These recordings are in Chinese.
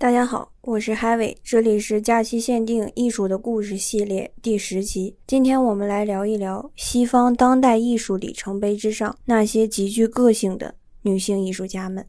大家好，我是海伟，这里是假期限定艺术的故事系列第十集。今天我们来聊一聊西方当代艺术里程碑之上那些极具个性的女性艺术家们。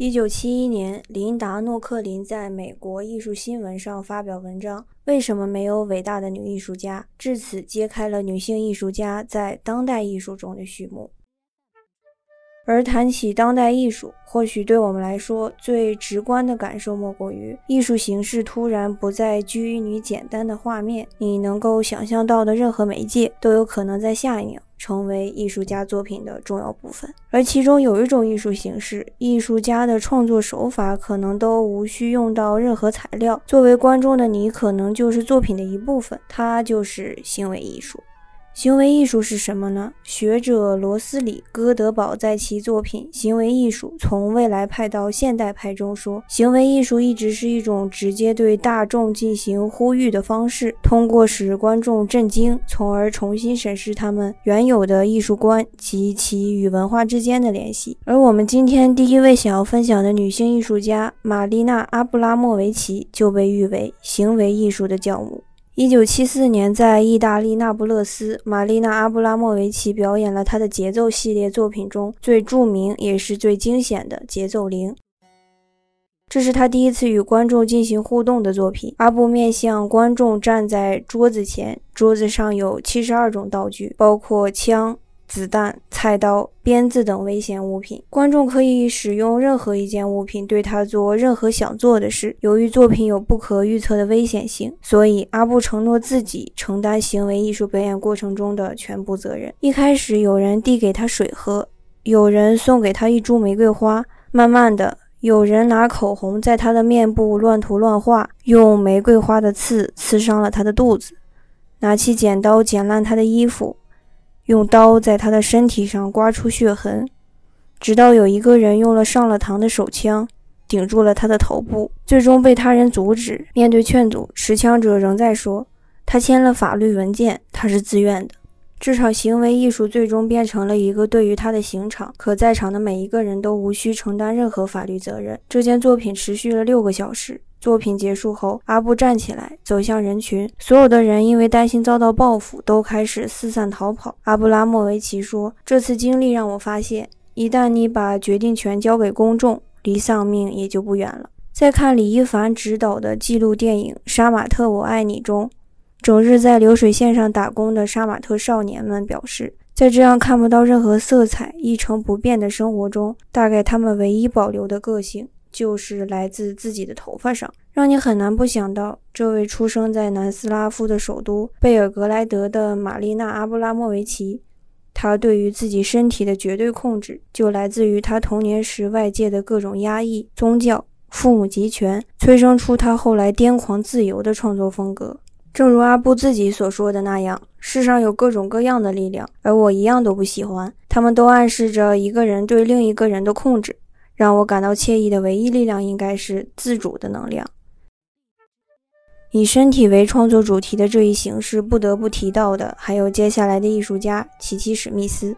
一九七一年，琳达·诺克林在美国艺术新闻上发表文章：“为什么没有伟大的女艺术家？”至此揭开了女性艺术家在当代艺术中的序幕。而谈起当代艺术，或许对我们来说最直观的感受，莫过于艺术形式突然不再拘泥简单的画面，你能够想象到的任何媒介，都有可能在下一秒。成为艺术家作品的重要部分，而其中有一种艺术形式，艺术家的创作手法可能都无需用到任何材料，作为观众的你可能就是作品的一部分，它就是行为艺术。行为艺术是什么呢？学者罗斯里·戈德堡在其作品《行为艺术：从未来派到现代派》中说，行为艺术一直是一种直接对大众进行呼吁的方式，通过使观众震惊，从而重新审视他们原有的艺术观及其与文化之间的联系。而我们今天第一位想要分享的女性艺术家玛丽娜·阿布拉莫维奇就被誉为行为艺术的教母。一九七四年，在意大利那不勒斯，玛丽娜·阿布拉莫维奇表演了她的节奏系列作品中最著名也是最惊险的《节奏铃》。这是她第一次与观众进行互动的作品。阿布面向观众站在桌子前，桌子上有七十二种道具，包括枪。子弹、菜刀、鞭子等危险物品，观众可以使用任何一件物品对他做任何想做的事。由于作品有不可预测的危险性，所以阿布承诺自己承担行为艺术表演过程中的全部责任。一开始，有人递给他水喝，有人送给他一株玫瑰花，慢慢的，有人拿口红在他的面部乱涂乱画，用玫瑰花的刺刺伤了他的肚子，拿起剪刀剪烂他的衣服。用刀在他的身体上刮出血痕，直到有一个人用了上了膛的手枪顶住了他的头部，最终被他人阻止。面对劝阻，持枪者仍在说：“他签了法律文件，他是自愿的。”这场行为艺术最终变成了一个对于他的刑场，可在场的每一个人都无需承担任何法律责任。这件作品持续了六个小时。作品结束后，阿布站起来走向人群，所有的人因为担心遭到报复，都开始四散逃跑。阿布拉莫维奇说：“这次经历让我发现，一旦你把决定权交给公众，离丧命也就不远了。”在看李一凡执导的纪录电影《杀马特，我爱你》中，整日在流水线上打工的杀马特少年们表示，在这样看不到任何色彩、一成不变的生活中，大概他们唯一保留的个性。就是来自自己的头发上，让你很难不想到，这位出生在南斯拉夫的首都贝尔格莱德的玛丽娜·阿布拉莫维奇，她对于自己身体的绝对控制，就来自于她童年时外界的各种压抑、宗教、父母集权，催生出她后来癫狂自由的创作风格。正如阿布自己所说的那样，世上有各种各样的力量，而我一样都不喜欢，他们都暗示着一个人对另一个人的控制。让我感到惬意的唯一力量，应该是自主的能量。以身体为创作主题的这一形式，不得不提到的还有接下来的艺术家琪琪史密斯。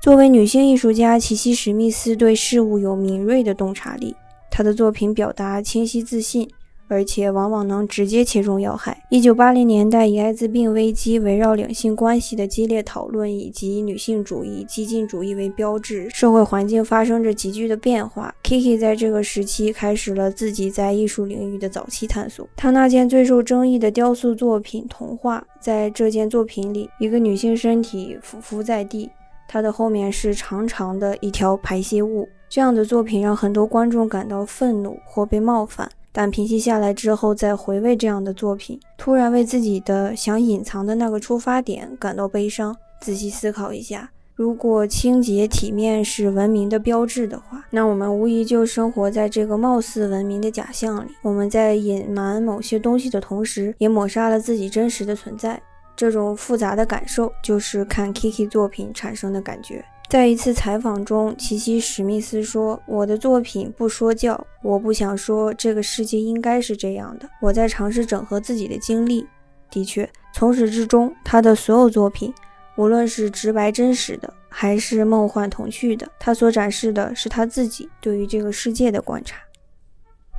作为女性艺术家，琪琪史密斯对事物有敏锐的洞察力，她的作品表达清晰自信。而且往往能直接切中要害。一九八零年代，以艾滋病危机围绕两性关系的激烈讨论，以及女性主义、激进主义为标志，社会环境发生着急剧的变化。Kiki 在这个时期开始了自己在艺术领域的早期探索。他那件最受争议的雕塑作品《童话》，在这件作品里，一个女性身体俯伏在地。她的后面是长长的一条排泄物。这样的作品让很多观众感到愤怒或被冒犯，但平息下来之后再回味这样的作品，突然为自己的想隐藏的那个出发点感到悲伤。仔细思考一下。如果清洁体面是文明的标志的话，那我们无疑就生活在这个貌似文明的假象里。我们在隐瞒某些东西的同时，也抹杀了自己真实的存在。这种复杂的感受，就是看 Kiki 作品产生的感觉。在一次采访中，琪琪史密斯说：“我的作品不说教，我不想说这个世界应该是这样的。我在尝试整合自己的经历。的确，从始至终，他的所有作品。”无论是直白真实的，还是梦幻童趣的，他所展示的是他自己对于这个世界的观察。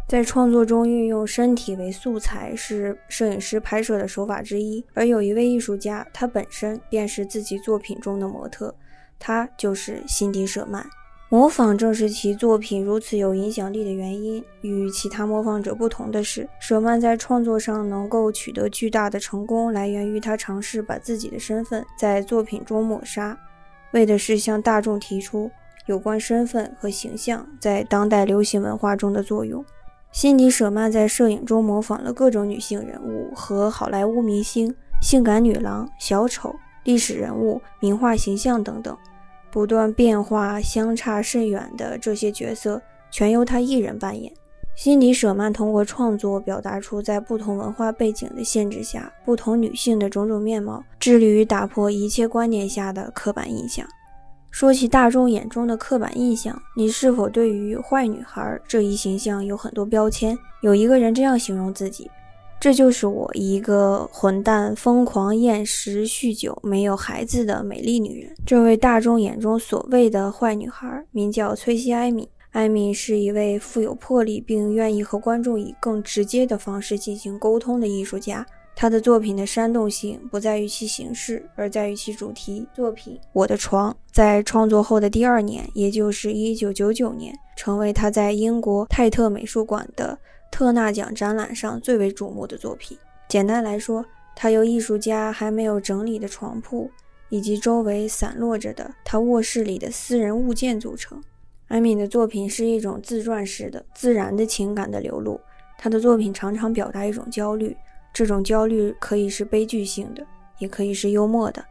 在创作中运用身体为素材是摄影师拍摄的手法之一，而有一位艺术家，他本身便是自己作品中的模特，他就是辛迪·舍曼。模仿正是其作品如此有影响力的原因。与其他模仿者不同的是，舍曼在创作上能够取得巨大的成功，来源于他尝试把自己的身份在作品中抹杀，为的是向大众提出有关身份和形象在当代流行文化中的作用。辛迪·舍曼在摄影中模仿了各种女性人物和好莱坞明星、性感女郎、小丑、历史人物、名画形象等等。不断变化、相差甚远的这些角色，全由他一人扮演。辛迪·舍曼通过创作表达出在不同文化背景的限制下，不同女性的种种面貌，致力于打破一切观念下的刻板印象。说起大众眼中的刻板印象，你是否对于坏女孩这一形象有很多标签？有一个人这样形容自己。这就是我一个混蛋、疯狂、厌食、酗酒、没有孩子的美丽女人。这位大众眼中所谓的坏女孩，名叫崔西·艾米。艾米是一位富有魄力，并愿意和观众以更直接的方式进行沟通的艺术家。她的作品的煽动性不在于其形式，而在于其主题。作品《我的床》在创作后的第二年，也就是1999年，成为她在英国泰特美术馆的。特纳奖展览上最为瞩目的作品，简单来说，它由艺术家还没有整理的床铺以及周围散落着的他卧室里的私人物件组成。艾米的作品是一种自传式的、自然的情感的流露。他的作品常常表达一种焦虑，这种焦虑可以是悲剧性的，也可以是幽默的。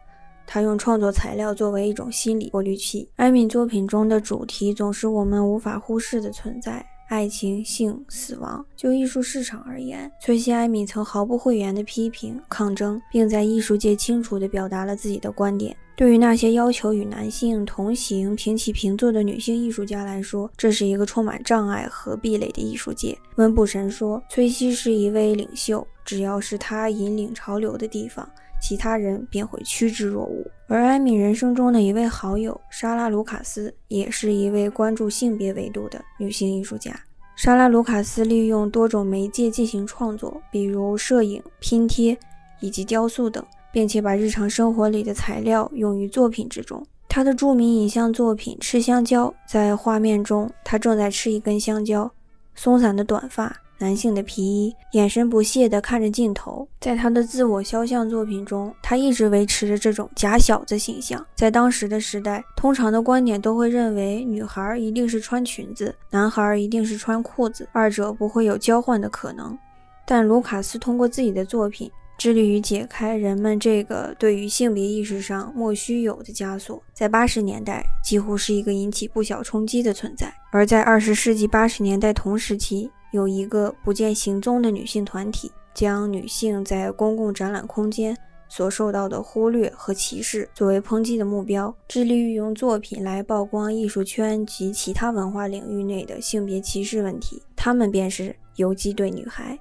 他用创作材料作为一种心理过滤器。艾米作品中的主题总是我们无法忽视的存在。爱情、性、死亡。就艺术市场而言，崔西·艾米曾毫不讳言地批评、抗争，并在艺术界清楚地表达了自己的观点。对于那些要求与男性同行、平起平坐的女性艺术家来说，这是一个充满障碍和壁垒的艺术界。温布神说：“崔西是一位领袖，只要是他引领潮流的地方，其他人便会趋之若鹜。”而艾米人生中的一位好友莎拉·卢卡斯也是一位关注性别维度的女性艺术家。莎拉·卢卡斯利用多种媒介进行创作，比如摄影、拼贴以及雕塑等，并且把日常生活里的材料用于作品之中。她的著名影像作品《吃香蕉》在画面中，她正在吃一根香蕉，松散的短发。男性的皮衣，眼神不屑地看着镜头。在他的自我肖像作品中，他一直维持着这种假小子形象。在当时的时代，通常的观点都会认为女孩一定是穿裙子，男孩一定是穿裤子，二者不会有交换的可能。但卢卡斯通过自己的作品，致力于解开人们这个对于性别意识上莫须有的枷锁。在八十年代，几乎是一个引起不小冲击的存在；而在二十世纪八十年代同时期，有一个不见行踪的女性团体，将女性在公共展览空间所受到的忽略和歧视作为抨击的目标，致力于用作品来曝光艺术圈及其他文化领域内的性别歧视问题。他们便是游击队女孩，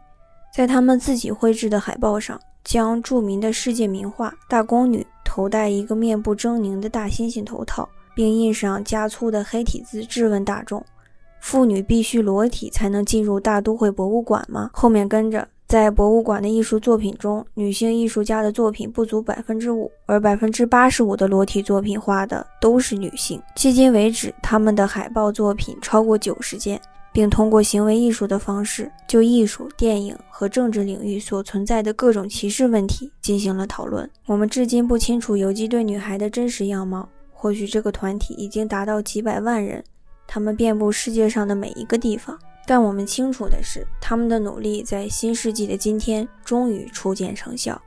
在他们自己绘制的海报上，将著名的世界名画《大宫女》头戴一个面部狰狞的大猩猩头套，并印上加粗的黑体字，质问大众。妇女必须裸体才能进入大都会博物馆吗？后面跟着，在博物馆的艺术作品中，女性艺术家的作品不足百分之五，而百分之八十五的裸体作品画的都是女性。迄今为止，他们的海报作品超过九十件，并通过行为艺术的方式，就艺术、电影和政治领域所存在的各种歧视问题进行了讨论。我们至今不清楚游击队女孩的真实样貌。或许这个团体已经达到几百万人，他们遍布世界上的每一个地方。但我们清楚的是，他们的努力在新世纪的今天终于初见成效。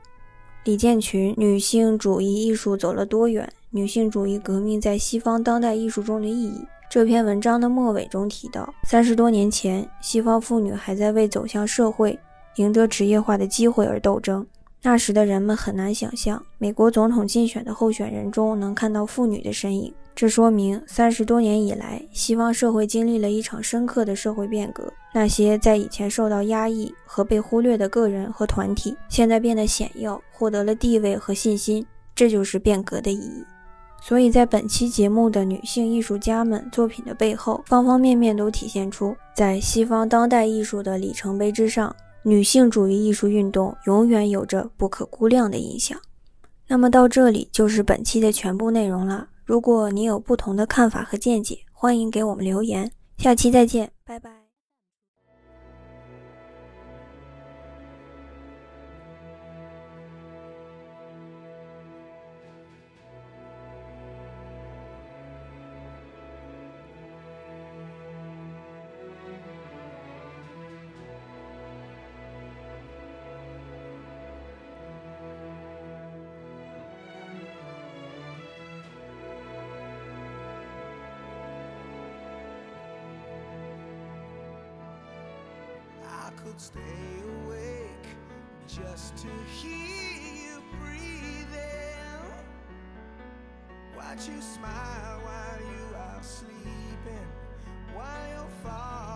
李建群，女性主义艺术走了多远？女性主义革命在西方当代艺术中的意义。这篇文章的末尾中提到，三十多年前，西方妇女还在为走向社会、赢得职业化的机会而斗争。那时的人们很难想象，美国总统竞选的候选人中能看到妇女的身影。这说明，三十多年以来，西方社会经历了一场深刻的社会变革。那些在以前受到压抑和被忽略的个人和团体，现在变得显要，获得了地位和信心。这就是变革的意义。所以在本期节目的女性艺术家们作品的背后，方方面面都体现出，在西方当代艺术的里程碑之上，女性主义艺术运动永远有着不可估量的影响。那么到这里就是本期的全部内容了。如果你有不同的看法和见解，欢迎给我们留言。下期再见，拜拜。Could stay awake just to hear you breathing. Watch you smile while you are sleeping, while you're falling.